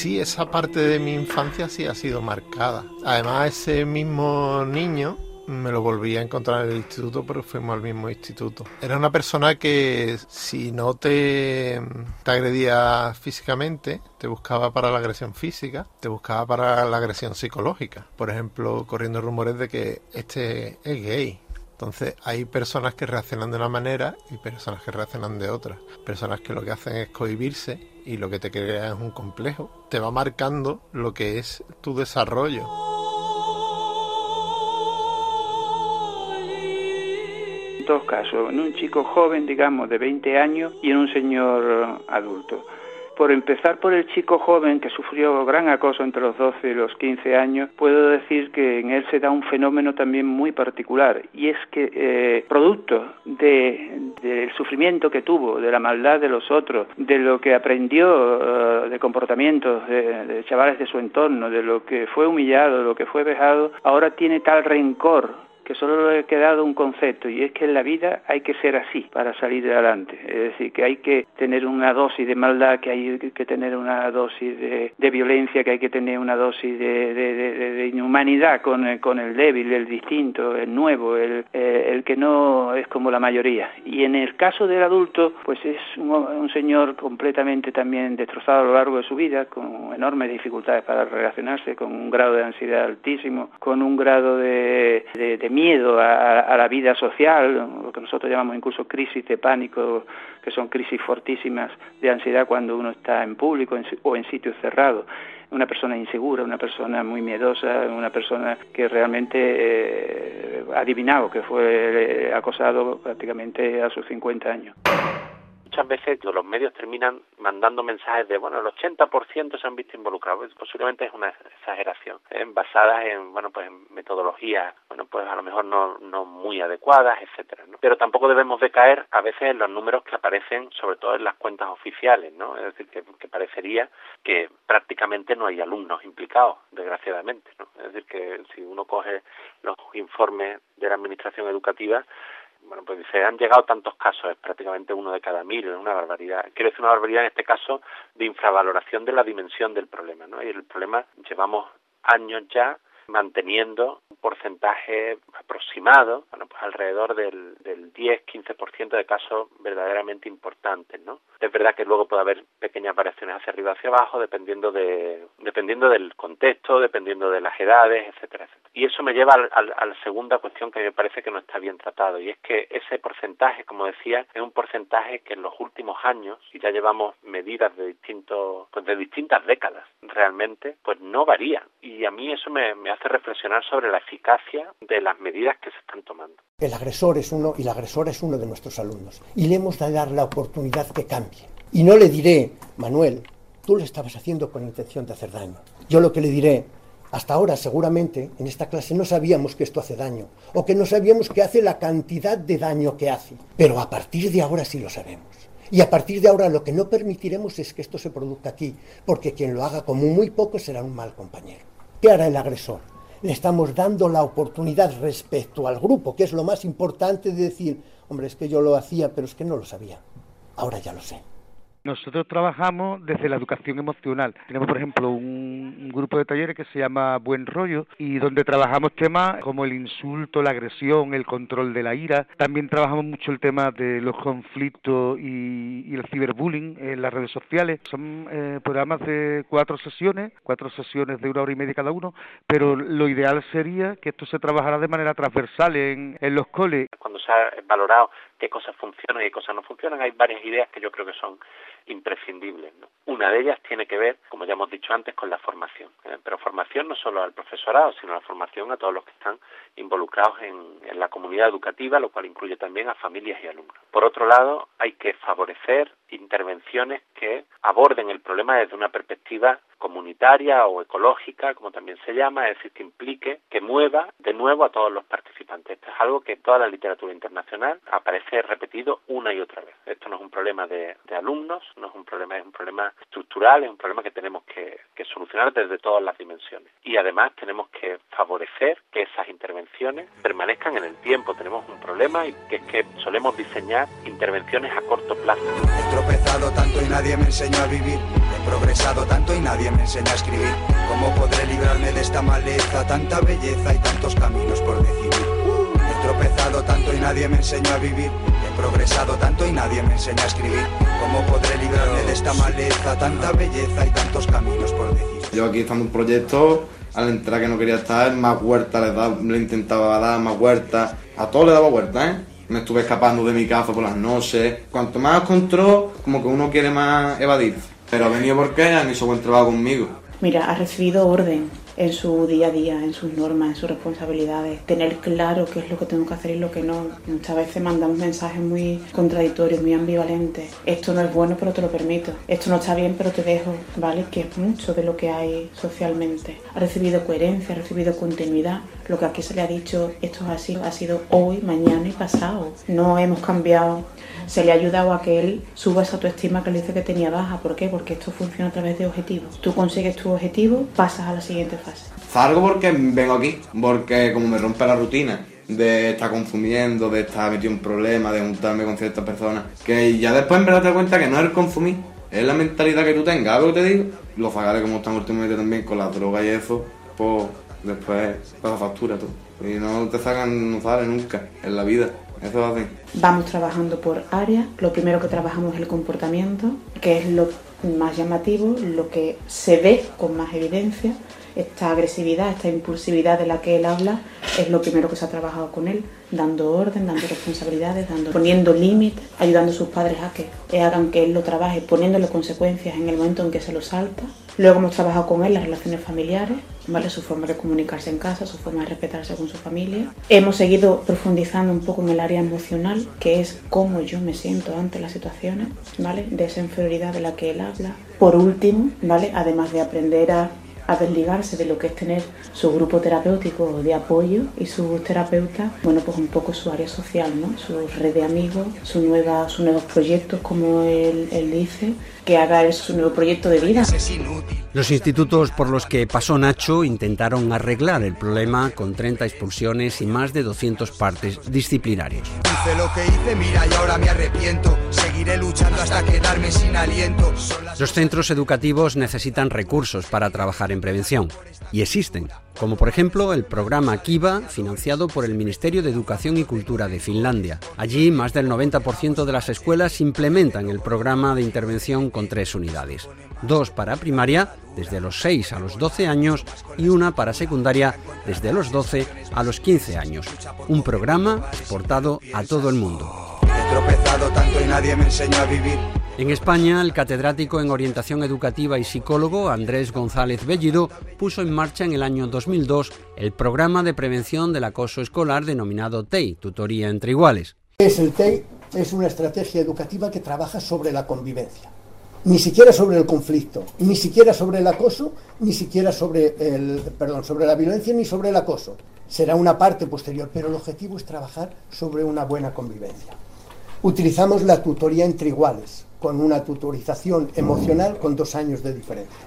Sí, esa parte de mi infancia sí ha sido marcada. Además, ese mismo niño me lo volví a encontrar en el instituto, pero fuimos al mismo instituto. Era una persona que si no te, te, agredía físicamente, te buscaba para la agresión física, te buscaba para la agresión psicológica. Por ejemplo, corriendo rumores de que este es gay. Entonces hay personas que reaccionan de una manera y personas que reaccionan de otra. Personas que lo que hacen es cohibirse y lo que te crea es un complejo. Te va marcando lo que es tu desarrollo. Dos casos, en un chico joven, digamos, de 20 años y en un señor adulto por empezar por el chico joven que sufrió gran acoso entre los 12 y los 15 años, puedo decir que en él se da un fenómeno también muy particular y es que eh, producto del sufrimiento que tuvo, de la maldad de los otros, de lo que aprendió eh, de comportamientos de, de chavales de su entorno, de lo que fue humillado, de lo que fue vejado, ahora tiene tal rencor que solo le he quedado un concepto y es que en la vida hay que ser así para salir adelante. Es decir, que hay que tener una dosis de maldad, que hay que tener una dosis de, violencia, que hay que tener una dosis de, inhumanidad con, el débil, el distinto, el nuevo, el, eh, el que no es como la mayoría. Y en el caso del adulto, pues es un, señor completamente también destrozado a lo largo de su vida, con enormes dificultades para relacionarse, con un grado de ansiedad altísimo, con un grado de, miedo a, la vida social, lo que nosotros llamamos incluso crisis de pánico, que son crisis fortísimas de ansiedad cuando uno está en público o en sitios cerrados una persona insegura, una persona muy miedosa, una persona que realmente eh, adivinado que fue eh, acosado prácticamente a sus 50 años muchas veces los medios terminan mandando mensajes de, bueno, el 80% se han visto involucrados. Posiblemente es una exageración, ¿eh? basadas en, bueno, pues en metodologías, bueno, pues a lo mejor no, no muy adecuadas, etcétera, ¿no? Pero tampoco debemos de caer a veces en los números que aparecen, sobre todo en las cuentas oficiales, ¿no? Es decir, que, que parecería que prácticamente no hay alumnos implicados, desgraciadamente, ¿no? Es decir, que si uno coge los informes de la administración educativa, bueno, pues se han llegado tantos casos, es prácticamente uno de cada mil, es una barbaridad. Quiero decir una barbaridad en este caso de infravaloración de la dimensión del problema, ¿no? Y el problema llevamos años ya manteniendo un porcentaje aproximado, bueno, pues alrededor del, del 10-15% de casos verdaderamente importantes, ¿no? Es verdad que luego puede haber pequeñas variaciones hacia arriba hacia abajo, dependiendo de dependiendo del contexto, dependiendo de las edades, etcétera, etcétera. Y eso me lleva a la segunda cuestión que me parece que no está bien tratado, y es que ese porcentaje, como decía, es un porcentaje que en los últimos años, y ya llevamos medidas de distintos, pues de distintas décadas, realmente, pues no varía. Y a mí eso me, me hace reflexionar sobre la eficacia de las medidas que se están tomando. El agresor es uno y la agresora es uno de nuestros alumnos, y le hemos de dar la oportunidad que cambie. Y no le diré, Manuel, tú lo estabas haciendo con intención de hacer daño. Yo lo que le diré, hasta ahora seguramente en esta clase no sabíamos que esto hace daño, o que no sabíamos que hace la cantidad de daño que hace, pero a partir de ahora sí lo sabemos. Y a partir de ahora lo que no permitiremos es que esto se produzca aquí, porque quien lo haga como muy poco será un mal compañero. ¿Qué hará el agresor? Le estamos dando la oportunidad respecto al grupo, que es lo más importante de decir, hombre, es que yo lo hacía, pero es que no lo sabía. Ahora ya lo sé. Nosotros trabajamos desde la educación emocional. Tenemos, por ejemplo, un, grupo de talleres que se llama Buen Rollo y donde trabajamos temas como el insulto, la agresión, el control de la ira. También trabajamos mucho el tema de los conflictos y, el ciberbullying en las redes sociales. Son eh, programas de cuatro sesiones, cuatro sesiones de una hora y media cada uno, pero lo ideal sería que esto se trabajara de manera transversal en, en los coles. Cuando se ha valorado qué cosas funcionan y qué cosas no funcionan, hay varias ideas que yo creo que son imprescindibles. ¿no? Una de ellas tiene que ver, como ya hemos dicho antes, con la formación. ¿eh? Pero formación no solo al profesorado, sino la formación a todos los que están involucrados en, en la comunidad educativa, lo cual incluye también a familias y alumnos. Por otro lado, hay que favorecer intervenciones que aborden el problema desde una perspectiva comunitaria o ecológica, como también se llama, es decir, que implique, que mueva de nuevo a todos los participantes. Esto es algo que en toda la literatura internacional aparece repetido una y otra vez. Esto no es un problema de, alumnos, no es un problema, es un problema estructural, es un problema que tenemos que, solucionar desde todas las dimensiones. Y además tenemos que favorecer que esas intervenciones permanezcan en el tiempo. Tenemos un problema y que es que solemos diseñar intervenciones a corto plazo. He tropezado tanto y nadie me enseñó a vivir. Progresado tanto y nadie me enseña a escribir. ¿Cómo podré librarme de esta maleza? Tanta belleza y tantos caminos por decidir. He tropezado tanto y nadie me enseñó a vivir. He progresado tanto y nadie me enseña a escribir. ¿Cómo podré librarme de esta maleza? Tanta belleza y tantos caminos por decidir. Yo aquí en un proyecto, al entrar que no quería estar, más huerta le, le intentaba dar, más huerta. A todo le daba huerta, ¿eh? me estuve escapando de mi casa por las noches. Cuanto más control, como que uno quiere más evadir. Pero ha venido porque han hecho buen trabajo conmigo. Mira, ha recibido orden en su día a día, en sus normas, en sus responsabilidades, tener claro qué es lo que tengo que hacer y lo que no. Muchas veces mandamos mensajes muy contradictorios, muy ambivalentes. Esto no es bueno, pero te lo permito. Esto no está bien, pero te dejo, ¿vale? Que es mucho de lo que hay socialmente. Ha recibido coherencia, ha recibido continuidad. Lo que aquí se le ha dicho, esto es así, ha sido hoy, mañana y pasado. No hemos cambiado se le ha ayudado a que él suba esa autoestima que le dice que tenía baja. ¿Por qué? Porque esto funciona a través de objetivos. Tú consigues tu objetivo, pasas a la siguiente fase. Salgo porque vengo aquí, porque como me rompe la rutina de estar consumiendo, de estar metido en problemas, de juntarme con ciertas personas. Que ya después en verdad te das cuenta que no es el consumir, es la mentalidad que tú tengas, ¿sabes lo que te digo? Los fagales como están últimamente también con la droga y eso, pues después pasa factura todo. Y no te sacan, no nunca en la vida. Vamos trabajando por áreas. Lo primero que trabajamos es el comportamiento, que es lo más llamativo, lo que se ve con más evidencia. Esta agresividad, esta impulsividad de la que él habla, es lo primero que se ha trabajado con él, dando orden, dando responsabilidades, dando, poniendo límites, ayudando a sus padres a que hagan que él lo trabaje, poniéndole consecuencias en el momento en que se lo salta. Luego hemos trabajado con él las relaciones familiares, ¿vale? su forma de comunicarse en casa, su forma de respetarse con su familia. Hemos seguido profundizando un poco en el área emocional, que es cómo yo me siento ante las situaciones, ¿vale? de esa inferioridad de la que él habla. Por último, ¿vale? además de aprender a a desligarse de lo que es tener su grupo terapéutico de apoyo y sus terapeutas, bueno, pues un poco su área social, ¿no? Su red de amigos, su nueva, sus nuevos proyectos, como él, él dice, que haga su nuevo proyecto de vida. Los institutos por los que pasó Nacho intentaron arreglar el problema con 30 expulsiones y más de 200 partes disciplinarios. Hice lo que hice, mira, y ahora me arrepiento. Seguiré luchando hasta quedarme sin aliento. Los centros educativos necesitan recursos para trabajar en prevención y existen, como por ejemplo el programa Kiva, financiado por el Ministerio de Educación y Cultura de Finlandia. Allí, más del 90% de las escuelas implementan el programa de intervención con tres unidades. Dos para primaria, desde los 6 a los 12 años, y una para secundaria, desde los 12 a los 15 años. Un programa exportado a todo el mundo. He tropezado tanto y nadie me enseñó a vivir. En España, el catedrático en orientación educativa y psicólogo Andrés González Bellido puso en marcha en el año 2002 el programa de prevención del acoso escolar denominado TEI, Tutoría entre Iguales. Es el TEI es una estrategia educativa que trabaja sobre la convivencia. Ni siquiera sobre el conflicto, ni siquiera sobre el acoso, ni siquiera sobre el perdón, sobre la violencia ni sobre el acoso. Será una parte posterior, pero el objetivo es trabajar sobre una buena convivencia. Utilizamos la tutoría entre iguales, con una tutorización emocional con dos años de diferencia.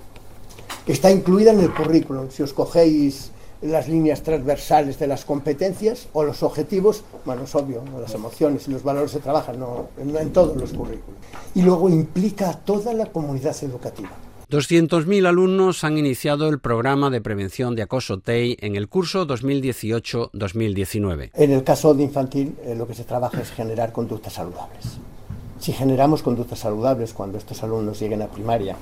Está incluida en el currículum. Si os cogéis las líneas transversales de las competencias o los objetivos, bueno, es obvio, las emociones y los valores se trabajan no, no en todos los currículos. Y luego implica a toda la comunidad educativa. 200.000 alumnos han iniciado el programa de prevención de acoso TEI en el curso 2018-2019. En el caso de infantil, eh, lo que se trabaja es generar conductas saludables. Si generamos conductas saludables cuando estos alumnos lleguen a primaria,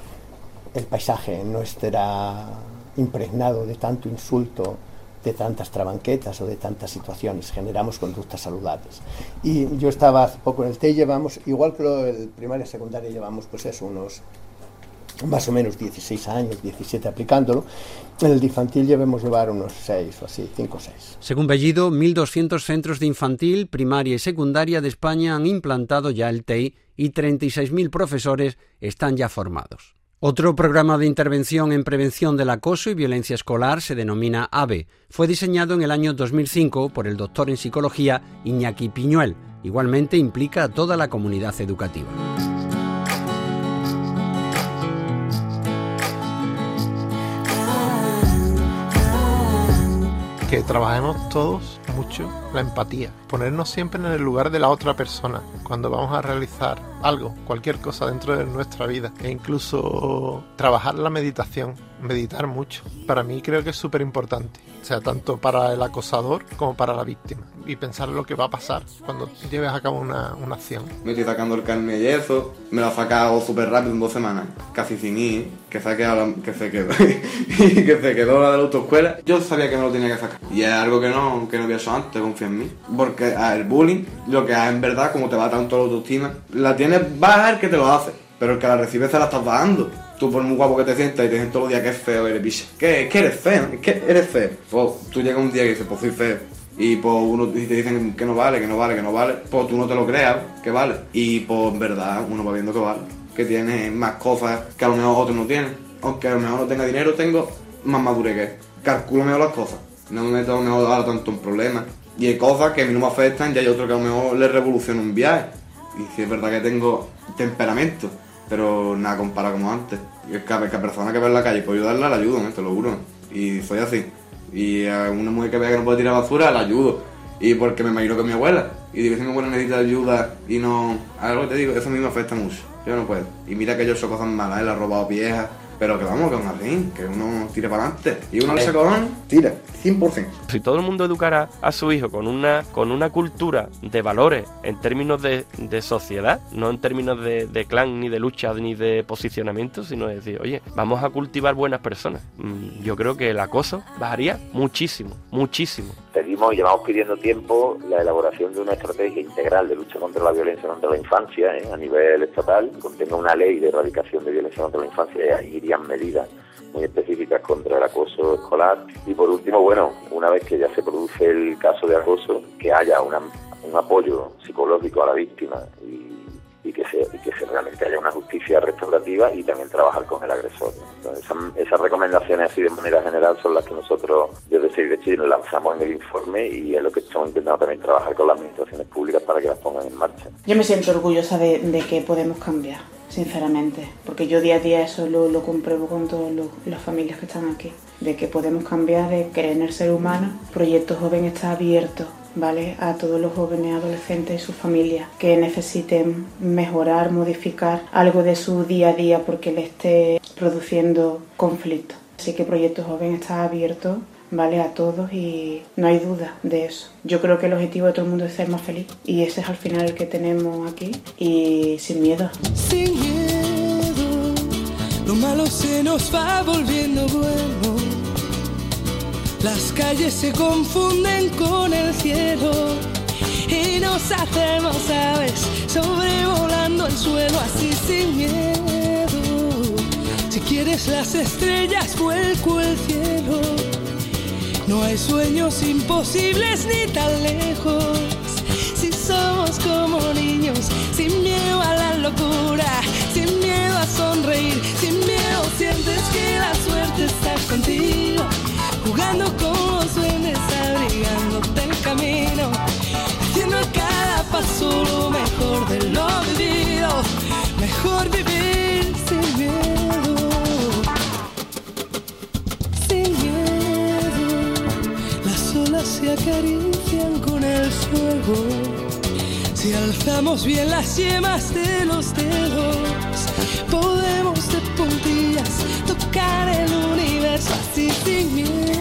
el paisaje no estará impregnado de tanto insulto, de tantas trabanquetas o de tantas situaciones. Generamos conductas saludables. Y yo estaba hace poco en el TEI, llevamos, igual que el primaria y secundaria, llevamos pues eso, unos más o menos 16 años, 17 aplicándolo. En el de infantil llevemos llevar unos 6 o así, 5 o 6. Según Bellido, 1.200 centros de infantil, primaria y secundaria de España han implantado ya el TEI y 36.000 profesores están ya formados. Otro programa de intervención en prevención del acoso y violencia escolar se denomina AVE. Fue diseñado en el año 2005 por el doctor en psicología Iñaki Piñuel. Igualmente implica a toda la comunidad educativa. Que trabajemos todos mucho la empatía, ponernos siempre en el lugar de la otra persona cuando vamos a realizar algo, cualquier cosa dentro de nuestra vida e incluso trabajar la meditación, meditar mucho. Para mí creo que es súper importante, o sea, tanto para el acosador como para la víctima y pensar lo que va a pasar cuando lleves a cabo una, una acción. Me estoy sacando el carne y eso, me lo ha sacado súper rápido en dos semanas, casi sin ir, que se, quedó, que se quedó, que se quedó la de la autoescuela. Yo sabía que me lo tenía que sacar y es algo que no, que no había hecho antes, confía en mí. Porque el bullying, lo que es en verdad, como te va tanto la autoestima, la tienes baja el que te lo hace, pero el que la recibe se la estás bajando. Tú por muy guapo que te sientas y te dicen todos los días que es feo, eres bicha. ¿Qué? ¿Que eres feo? ¿Es que eres feo? Pues tú llegas un día y dices, pues soy feo y pues uno te dicen que no vale, que no vale, que no vale, pues tú no te lo creas que vale. Y pues en verdad uno va viendo que vale, que tiene más cosas que a lo mejor otros no tienen. Aunque a lo mejor no tenga dinero, tengo más madurez que. Calculo mejor las cosas. No me meto a lo mejor ahora tanto en problemas. Y hay cosas que a mí no me afectan y hay otros que a lo mejor les revoluciona un viaje. Y si es verdad que tengo temperamento, pero nada comparado como antes. Y cada, cada persona que ve en la calle puedo ayudarla, la ayudo, ¿eh? te lo juro. Y soy así. Y a una mujer que vea que no puede tirar basura, la ayudo. y porque me imagino que mi abuela. Y digo, si mi abuela necesita ayuda y no... Algo te digo, eso a mí me afecta mucho. Yo no puedo. Y mira que yo soy cosas malas, él ha robado viejas, pero que vamos, que aún así, que uno tire para adelante. Y uno le saca tira, 100%. Si todo el mundo educara a su hijo con una, con una cultura de valores en términos de, de sociedad, no en términos de, de clan, ni de lucha, ni de posicionamiento, sino de decir, oye, vamos a cultivar buenas personas. Mm, Yo creo que el acoso bajaría muchísimo, muchísimo. Pedimos y llevamos pidiendo tiempo la elaboración de una estrategia integral de lucha contra la violencia contra la infancia ¿eh? a nivel estatal, que contenga una ley de erradicación de violencia contra la infancia y medidas muy específicas contra el acoso escolar. Y por último, bueno, una vez que ya se produce el caso de acoso, que haya una- un apoyo psicológico a la víctima y, y que se, y que se realmente haya una justicia restaurativa y también trabajar con el agresor. Entonces, esas, esas recomendaciones así de manera general son las que nosotros desde Save the Children lanzamos en el informe y es lo que estamos intentando también trabajar con las administraciones públicas para que las pongan en marcha. Yo me siento orgullosa de, de que podemos cambiar, sinceramente, porque yo día a día eso lo, lo compruebo con todas las familias que están aquí, de que podemos cambiar, de creer en el ser humano. Proyecto Joven está abierto, ¿vale? A todos los jóvenes, adolescentes y sus familias que necesiten mejorar, modificar algo de su día a día porque le esté produciendo conflicto. Así que Proyecto Joven está abierto ¿vale? A todos y no hay duda de eso. Yo creo que el objetivo de todo el mundo es ser más feliz y ese es al final el que tenemos aquí y sin miedo. Sin miedo, lo malo se nos va volviendo bueno. Las calles se confunden con el cielo y nos hacemos aves sobrevolando el suelo así sin miedo. Si quieres las estrellas, vuelco el cielo. No hay sueños imposibles ni tan lejos. Si somos como niños, sin miedo a la locura, sin miedo a sonreír, sin miedo sientes que la suerte está contigo, jugando con los duendes, abrigándote el camino, haciendo cada paso lo mejor de lo vivido, mejor vivir sin miedo. Sin miedo, las olas se acarician con el fuego. Si alzamos bien las yemas de los dedos, podemos de puntillas tocar el universo así sin miedo.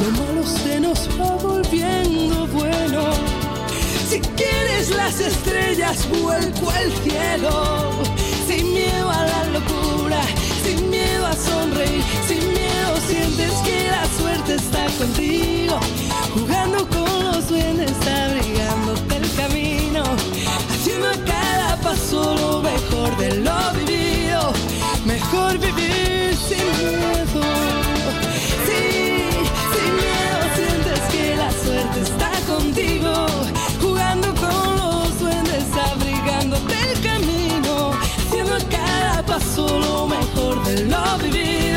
lo malo se nos va volviendo bueno. Si quieres las estrellas, vuelco al cielo. Sin miedo a la locura, sin miedo a sonreír, sin miedo sientes que la suerte está contigo. Jugando con los duendes, abrigándote el camino. Haciendo a cada paso lo mejor de lo vivido. Mejor vivir sin miedo. Mejor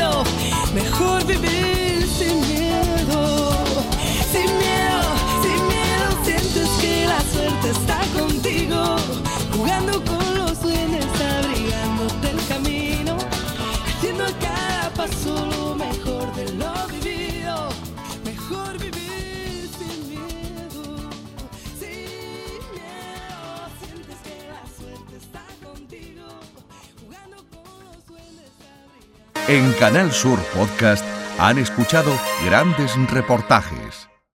En Canal Sur Podcast han escuchado grandes reportajes